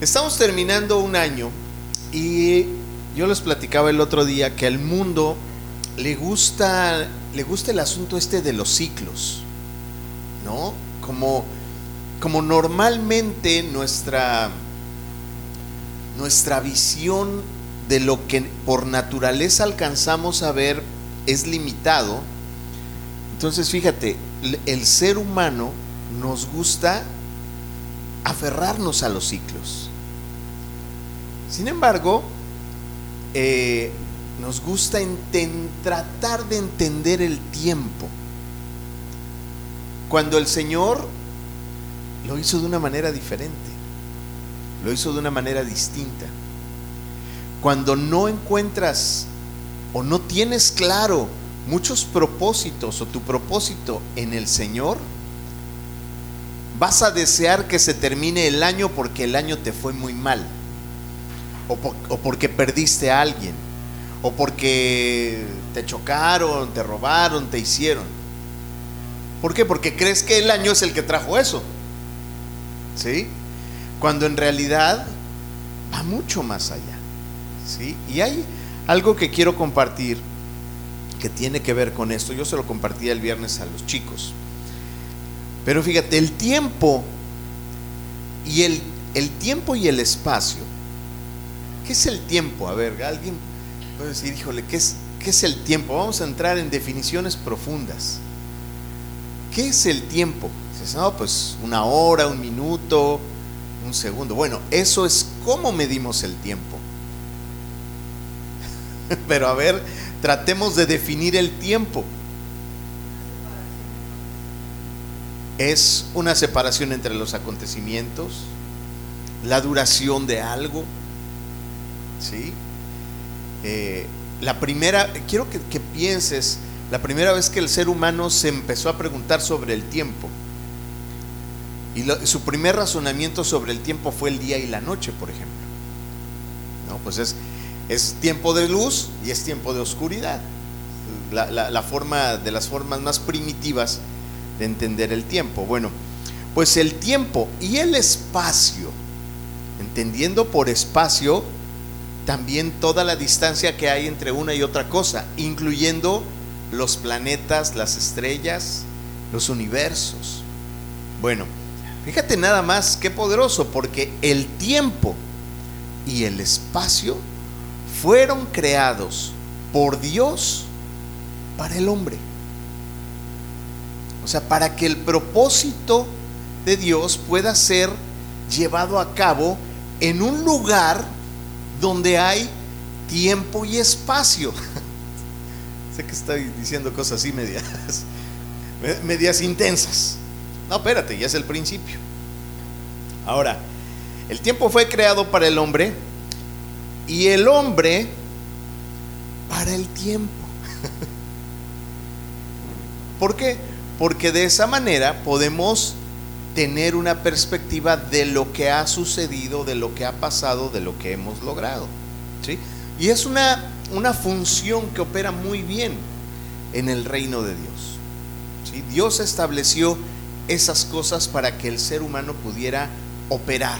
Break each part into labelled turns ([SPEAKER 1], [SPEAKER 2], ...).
[SPEAKER 1] Estamos terminando un año y yo les platicaba el otro día que al mundo le gusta, le gusta el asunto este de los ciclos, ¿no? Como, como normalmente nuestra, nuestra visión de lo que por naturaleza alcanzamos a ver es limitado, entonces fíjate, el ser humano nos gusta aferrarnos a los ciclos. Sin embargo, eh, nos gusta tratar de entender el tiempo. Cuando el Señor lo hizo de una manera diferente, lo hizo de una manera distinta. Cuando no encuentras o no tienes claro muchos propósitos o tu propósito en el Señor, vas a desear que se termine el año porque el año te fue muy mal, o, porque perdiste a alguien, o porque te chocaron, te robaron, te hicieron. ¿Por qué? Porque crees que el año es el que trajo eso. ¿Sí? Cuando en realidad va mucho más allá. ¿Sí? Y hay algo que quiero compartir que tiene que ver con esto. Yo se lo compartí el viernes a los chicos. Pero fíjate, el tiempo y el, el tiempo y el espacio. ¿Qué es el tiempo? A ver, alguien puede decir, híjole, ¿qué es, ¿qué es el tiempo? Vamos a entrar en definiciones profundas. ¿Qué es el tiempo? Dices, no, pues una hora, un minuto, un segundo. Bueno, eso es cómo medimos el tiempo. Pero a ver, tratemos de definir el tiempo. es una separación entre los acontecimientos, la duración de algo, ¿sí? Eh, la primera, quiero que, pienses, la primera vez que el ser humano se empezó a preguntar sobre el tiempo, y su primer razonamiento sobre el tiempo fue el día y la noche, por ejemplo. ¿No? Pues es, es tiempo de luz y es tiempo de oscuridad. la forma de las formas más primitivas de entender el tiempo. Bueno, pues el tiempo y el espacio, entendiendo por espacio también toda la distancia que hay entre una y otra cosa, incluyendo los planetas, las estrellas, los universos. Bueno, fíjate nada más qué poderoso, porque el tiempo y el espacio fueron creados por Dios para el hombre. O sea, para que el propósito de Dios pueda ser llevado a cabo en un lugar donde hay tiempo y espacio. sé que estoy diciendo cosas así medias, medias intensas. No, espérate, ya es el principio. Ahora, el tiempo fue creado para el hombre y el hombre para el tiempo. ¿Por qué? porque de esa manera podemos tener una perspectiva de lo que ha sucedido, de lo que ha pasado, de lo que hemos logrado. ¿sí? Y es una, una función que opera muy bien en el reino de Dios. Dios estableció esas cosas para que el ser humano pudiera operar,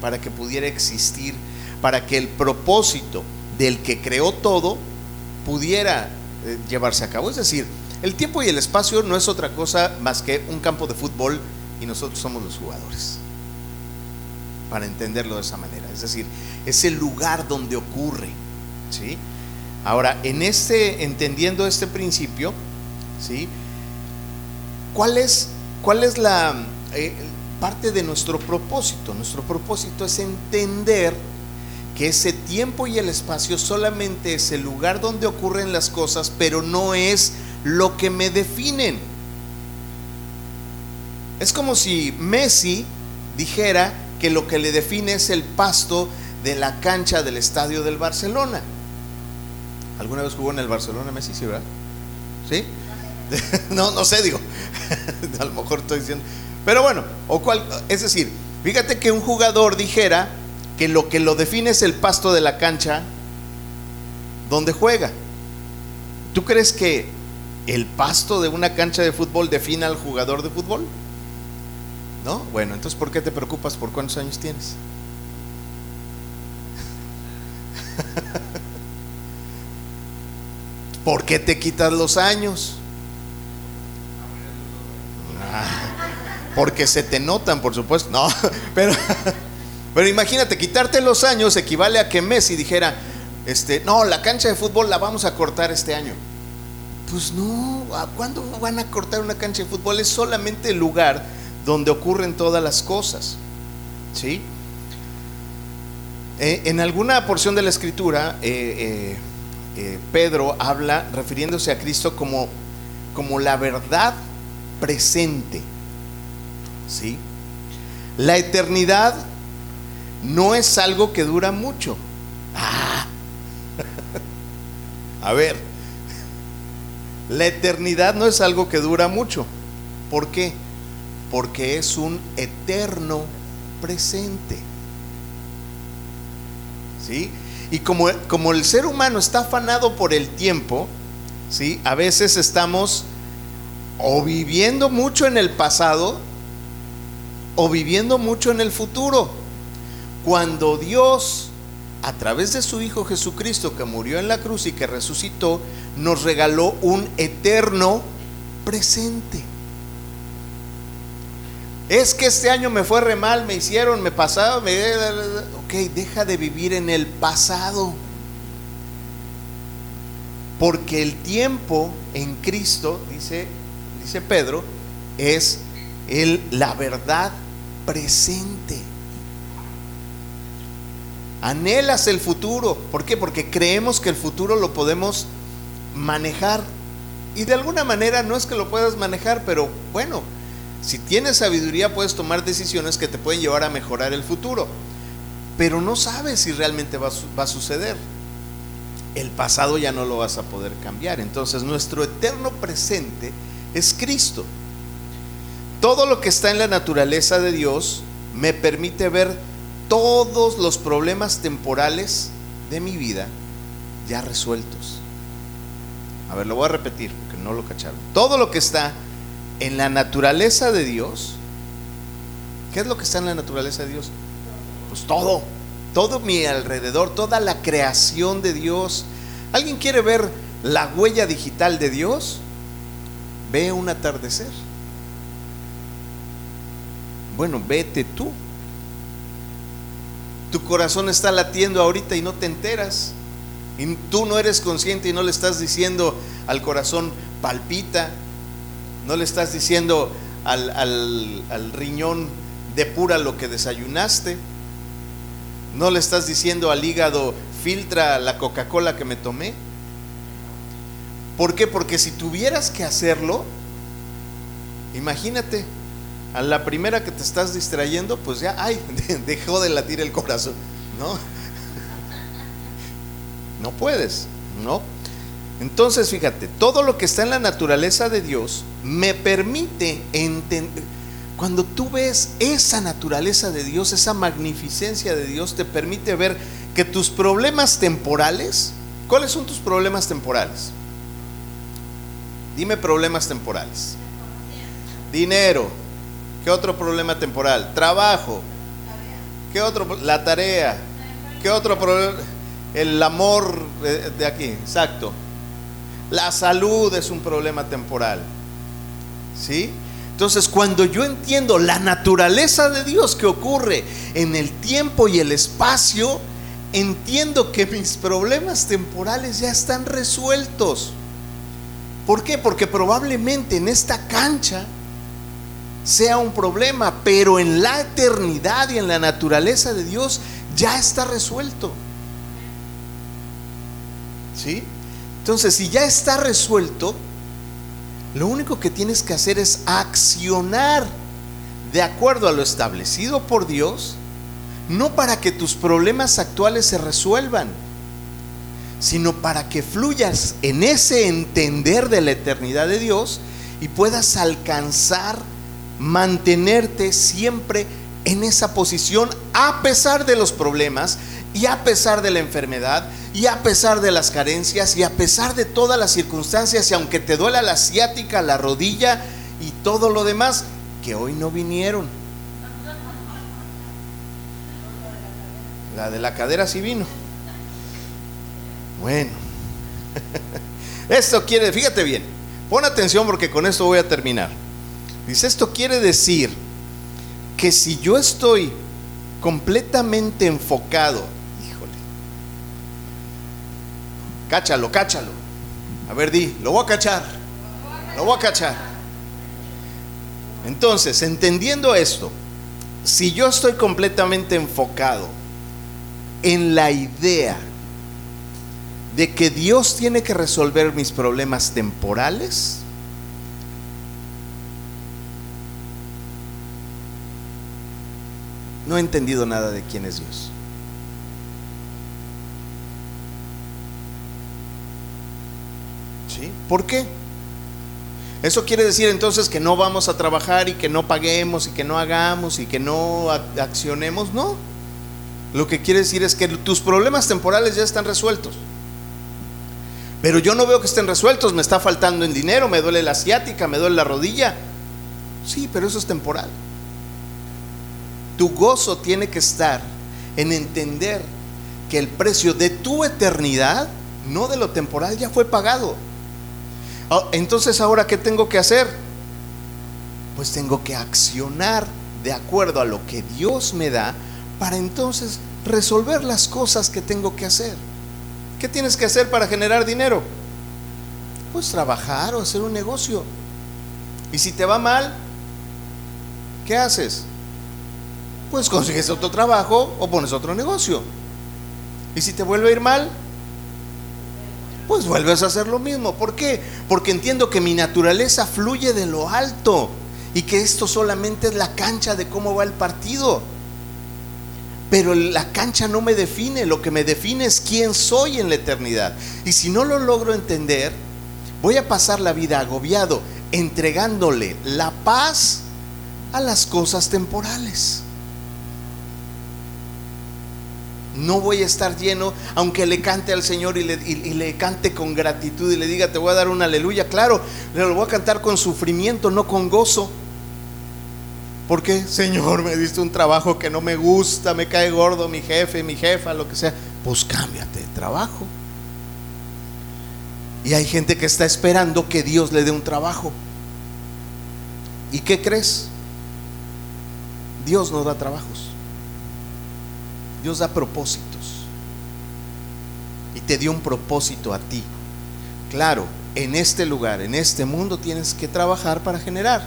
[SPEAKER 1] para que pudiera existir, para que el propósito del que creó todo pudiera eh, llevarse a cabo. Es decir, el tiempo y el espacio no es otra cosa más que un campo de fútbol y nosotros somos los jugadores. Para entenderlo de esa manera. Es decir, es el lugar donde ocurre. ¿sí? Ahora, en este, entendiendo este principio, ¿sí? ¿cuál es, cuál es la eh, parte de nuestro propósito? Nuestro propósito es entender que ese tiempo y el espacio solamente es el lugar donde ocurren las cosas, pero no es lo que me definen. Es como si Messi dijera que lo que le define es el pasto de la cancha del estadio del Barcelona. ¿Alguna vez jugó en el Barcelona Messi, sí, verdad? ¿Sí? no, no sé, digo. A lo mejor estoy diciendo. Pero bueno, o cual, es decir, fíjate que un jugador dijera que lo que lo define es el pasto de la cancha donde juega. ¿Tú crees que el pasto de una cancha de fútbol define al jugador de fútbol? ¿No? Bueno, entonces ¿por qué te preocupas por cuántos años tienes? ¿Por qué te quitas los años? Porque se te notan, por supuesto. No, pero, pero imagínate, quitarte los años equivale a que Messi dijera, este, no, la cancha de fútbol la vamos a cortar este año. Pues no, ¿cuándo van a cortar una cancha de fútbol? Es solamente el lugar donde ocurren todas las cosas. ¿Sí? Eh, en alguna porción de la escritura, eh, eh, Pedro habla refiriéndose a Cristo como, como la verdad presente. ¿Sí? La eternidad no es algo que dura mucho. Ah. A ver, la eternidad no es algo que dura mucho. ¿Por qué? Porque es un eterno presente. ¿Sí? Y como, como el ser humano está afanado por el tiempo, ¿sí? A veces estamos o viviendo mucho en el pasado o viviendo mucho en el futuro. Cuando Dios, a través de su Hijo Jesucristo, que murió en la cruz y que resucitó, nos regaló un eterno presente. Es que este año me fue re mal, me hicieron, me pasaron, me... Ok, deja de vivir en el pasado. Porque el tiempo en Cristo, dice, dice Pedro, es el, la verdad presente. Anhelas el futuro. ¿Por qué? Porque creemos que el futuro lo podemos manejar. Y de alguna manera no es que lo puedas manejar, pero bueno, si tienes sabiduría puedes tomar decisiones que te pueden llevar a mejorar el futuro. Pero no sabes si realmente va, va a suceder. El pasado ya no lo vas a poder cambiar. Entonces nuestro eterno presente es Cristo. Todo lo que está en la naturaleza de Dios me permite ver todos los problemas temporales de mi vida ya resueltos. A ver, lo voy a repetir, porque no lo cacharon. Todo lo que está en la naturaleza de Dios, ¿qué es lo que está en la naturaleza de Dios? Pues todo, todo mi alrededor, toda la creación de Dios. ¿Alguien quiere ver la huella digital de Dios? Ve un atardecer. Bueno, vete tú. Tu corazón está latiendo ahorita y no te enteras. Y tú no eres consciente y no le estás diciendo al corazón, palpita. No le estás diciendo al, al riñón, depura lo que desayunaste. No le estás diciendo al hígado, filtra la Coca-Cola que me tomé. ¿Por qué? Porque si tuvieras que hacerlo, imagínate, a la primera que te estás distrayendo, pues ya, ay, dejó de latir el corazón, ¿no? No puedes, ¿no? Entonces, fíjate, todo lo que está en la naturaleza de Dios me permite entender. Cuando tú ves esa naturaleza de Dios, esa magnificencia de Dios, te permite ver que tus problemas temporales, ¿cuáles son tus problemas temporales? Dime problemas temporales. Dinero, ¿Qué otro problema temporal? Trabajo. ¿Qué otro? La tarea. ¿Qué otro problema? El amor de aquí, exacto. La salud es un problema temporal. ¿Sí? Entonces, cuando yo entiendo la naturaleza de Dios que ocurre en el tiempo y el espacio, entiendo que mis problemas temporales ya están resueltos. ¿Por qué? Porque probablemente en esta cancha sea un problema, pero en la eternidad y en la naturaleza de Dios ya está resuelto. ¿Sí? Entonces, si ya está resuelto, lo único que tienes que hacer es accionar de acuerdo a lo establecido por Dios, no para que tus problemas actuales se resuelvan, sino para que fluyas en ese entender de la eternidad de Dios y puedas alcanzar mantenerte siempre en esa posición a pesar de los problemas y a pesar de la enfermedad y a pesar de las carencias y a pesar de todas las circunstancias y aunque te duela la ciática, la rodilla y todo lo demás que hoy no vinieron. La de la cadera sí vino. Bueno, esto quiere, fíjate bien, pon atención porque con esto voy a terminar. Dice, esto quiere decir que si yo estoy completamente enfocado, cáchalo, cáchalo. A ver, di, lo voy a cachar, lo voy a cachar. Entonces, entendiendo esto, si yo estoy completamente enfocado en la idea de que Dios tiene que resolver mis problemas temporales, no he entendido nada de quién es Dios. ¿Sí? ¿Por qué? Eso quiere decir entonces que no vamos a trabajar y que no paguemos y que no hagamos y que no accionemos. No. Lo que quiere decir es que tus problemas temporales ya están resueltos. Pero yo no veo que estén resueltos. Me está faltando en dinero, me duele la asiática, me duele la rodilla. Sí, pero eso es temporal. Tu gozo tiene que estar en entender que el precio de tu eternidad, no de lo temporal, ya fue pagado. Ah, entonces, ahora, ¿qué tengo que hacer? Pues tengo que accionar de acuerdo a lo que Dios me da para entonces resolver las cosas que tengo que hacer. ¿Qué tienes que hacer para generar dinero? Pues trabajar o hacer un negocio. Y si te va mal, ¿qué haces? pues consigues otro trabajo o pones otro negocio. Y si te vuelve a ir mal, pues vuelves a hacer lo mismo. ¿Por qué? Porque entiendo que mi naturaleza fluye de lo alto y que esto solamente es la cancha de cómo va el partido. Pero la cancha no me define, lo que me define es quién soy en la eternidad. Y si no lo logro entender, voy a pasar la vida agobiado, entregándole la paz a las cosas temporales no voy a estar lleno, aunque le cante al Señor y le, cante con gratitud y le diga, te voy a dar un aleluya. Claro, le lo voy a cantar con sufrimiento, no con gozo. ¿Por qué? Señor, me diste un trabajo que no me gusta, me cae gordo mi jefe, mi jefa, lo que sea. Pues cámbiate de trabajo. Y hay gente que está esperando que Dios le dé un trabajo. ¿Y qué crees? Dios no da trabajos. Dios da propósitos. Y te dio un propósito a ti. Claro, en este lugar, en este mundo tienes que trabajar para generar.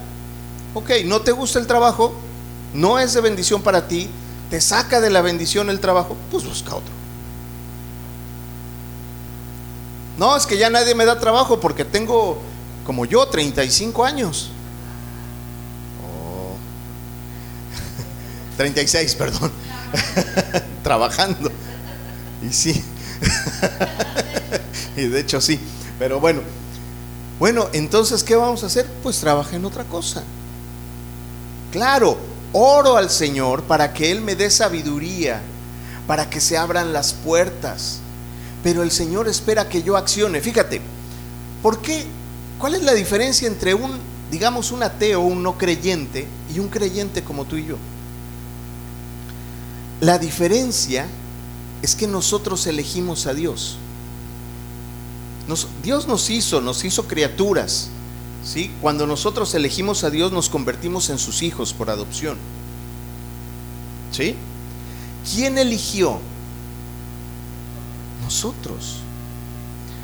[SPEAKER 1] Ok, no te gusta el trabajo, no es de bendición para ti, te saca de la bendición el trabajo, pues busca otro. No, es que ya nadie me da trabajo porque tengo, como yo, 35 años. Oh. 36, perdón. Trabajando. Y sí. y de hecho sí. Pero bueno. Bueno, entonces, ¿qué vamos a hacer? Pues trabaja en otra cosa. Claro, oro al Señor para que Él me dé sabiduría, para que se abran las puertas. Pero el Señor espera que yo accione. Fíjate, ¿por qué? ¿Cuál es la diferencia entre un, digamos, un ateo, un no creyente y un creyente como tú y yo? La diferencia es que nosotros elegimos a Dios. Dios nos hizo, nos hizo criaturas. ¿sí? Cuando nosotros elegimos a Dios nos convertimos en sus hijos por adopción. ¿Sí? ¿Quién eligió? Nosotros.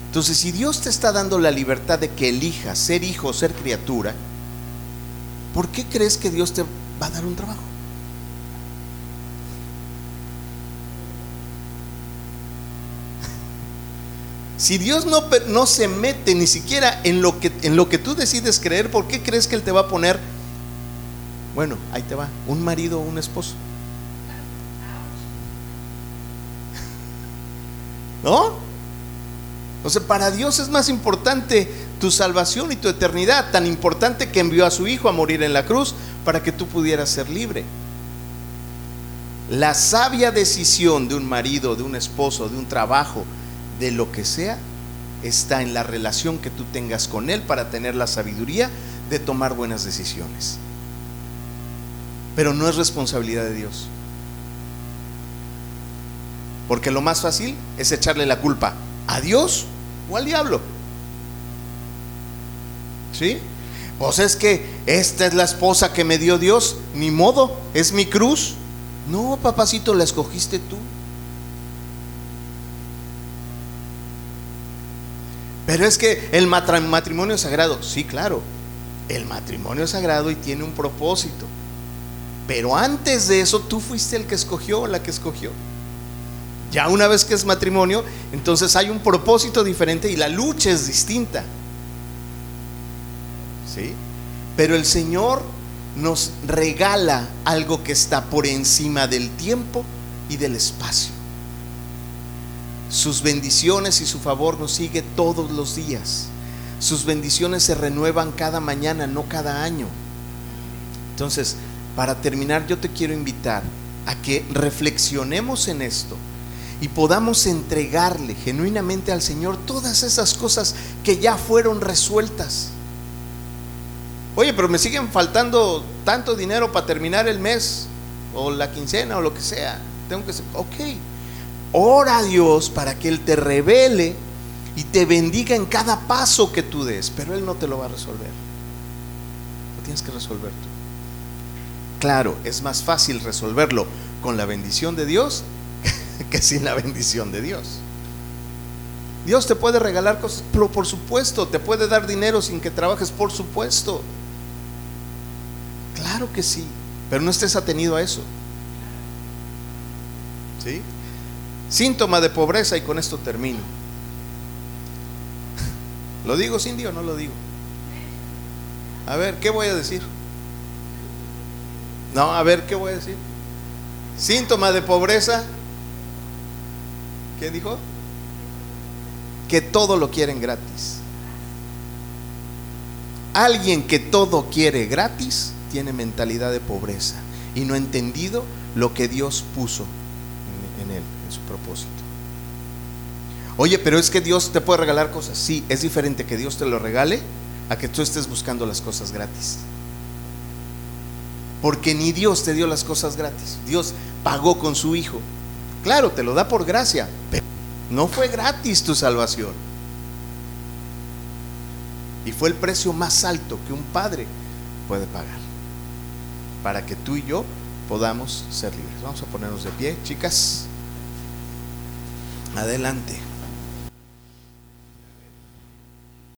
[SPEAKER 1] Entonces, si Dios te está dando la libertad de que elijas ser hijo o ser criatura, ¿por qué crees que Dios te va a dar un trabajo? Si Dios no, no se mete ni siquiera en lo, que, en lo que tú decides creer, ¿por qué crees que Él te va a poner? Bueno, ahí te va, un marido o un esposo. ¿No? O sea, para Dios es más importante tu salvación y tu eternidad, tan importante que envió a su Hijo a morir en la cruz para que tú pudieras ser libre. La sabia decisión de un marido, de un esposo, de un trabajo, de lo que sea, está en la relación que tú tengas con Él para tener la sabiduría de tomar buenas decisiones. Pero no es responsabilidad de Dios. Porque lo más fácil es echarle la culpa. ¿A Dios o al diablo? ¿Sí? Pues es que esta es la esposa que me dio Dios, ni modo, es mi cruz. No, papacito, la escogiste tú. Pero es que el matrimonio sagrado, sí, claro, el matrimonio es sagrado y tiene un propósito. Pero antes de eso tú fuiste el que escogió o la que escogió. Ya una vez que es matrimonio, entonces hay un propósito diferente y la lucha es distinta. ¿Sí? Pero el Señor nos regala algo que está por encima del tiempo y del espacio. Sus bendiciones y su favor nos sigue todos los días. Sus bendiciones se renuevan cada mañana, no cada año. Entonces, para terminar, yo te quiero invitar a que reflexionemos en esto y podamos entregarle genuinamente al Señor todas esas cosas que ya fueron resueltas. Oye, pero me siguen faltando tanto dinero para terminar el mes o la quincena o lo que sea. Tengo que ok. Ora a Dios para que Él te revele y te bendiga en cada paso que tú des, pero Él no te lo va a resolver. Lo tienes que resolver tú. Claro, es más fácil resolverlo con la bendición de Dios que sin la bendición de Dios. Dios te puede regalar cosas, pero por supuesto, te puede dar dinero sin que trabajes, por supuesto. Claro que sí, pero no estés atenido a eso. ¿Sí? Síntoma de pobreza y con esto termino. ¿Lo digo Cindy o no lo digo? A ver, ¿qué voy a decir? No, a ver, ¿qué voy a decir? Síntoma de pobreza. ¿Qué dijo? Que todo lo quieren gratis. Alguien que todo quiere gratis tiene mentalidad de pobreza y no ha entendido lo que Dios puso su propósito. Oye, pero es que Dios te puede regalar cosas. Sí, es diferente que Dios te lo regale a que tú estés buscando las cosas gratis. Porque ni Dios te dio las cosas gratis. Dios pagó con su Hijo. Claro, te lo da por gracia, pero no fue gratis tu salvación. Y fue el precio más alto que un padre puede pagar. Para que tú y yo podamos ser libres. Vamos a ponernos de pie, chicas. Adelante.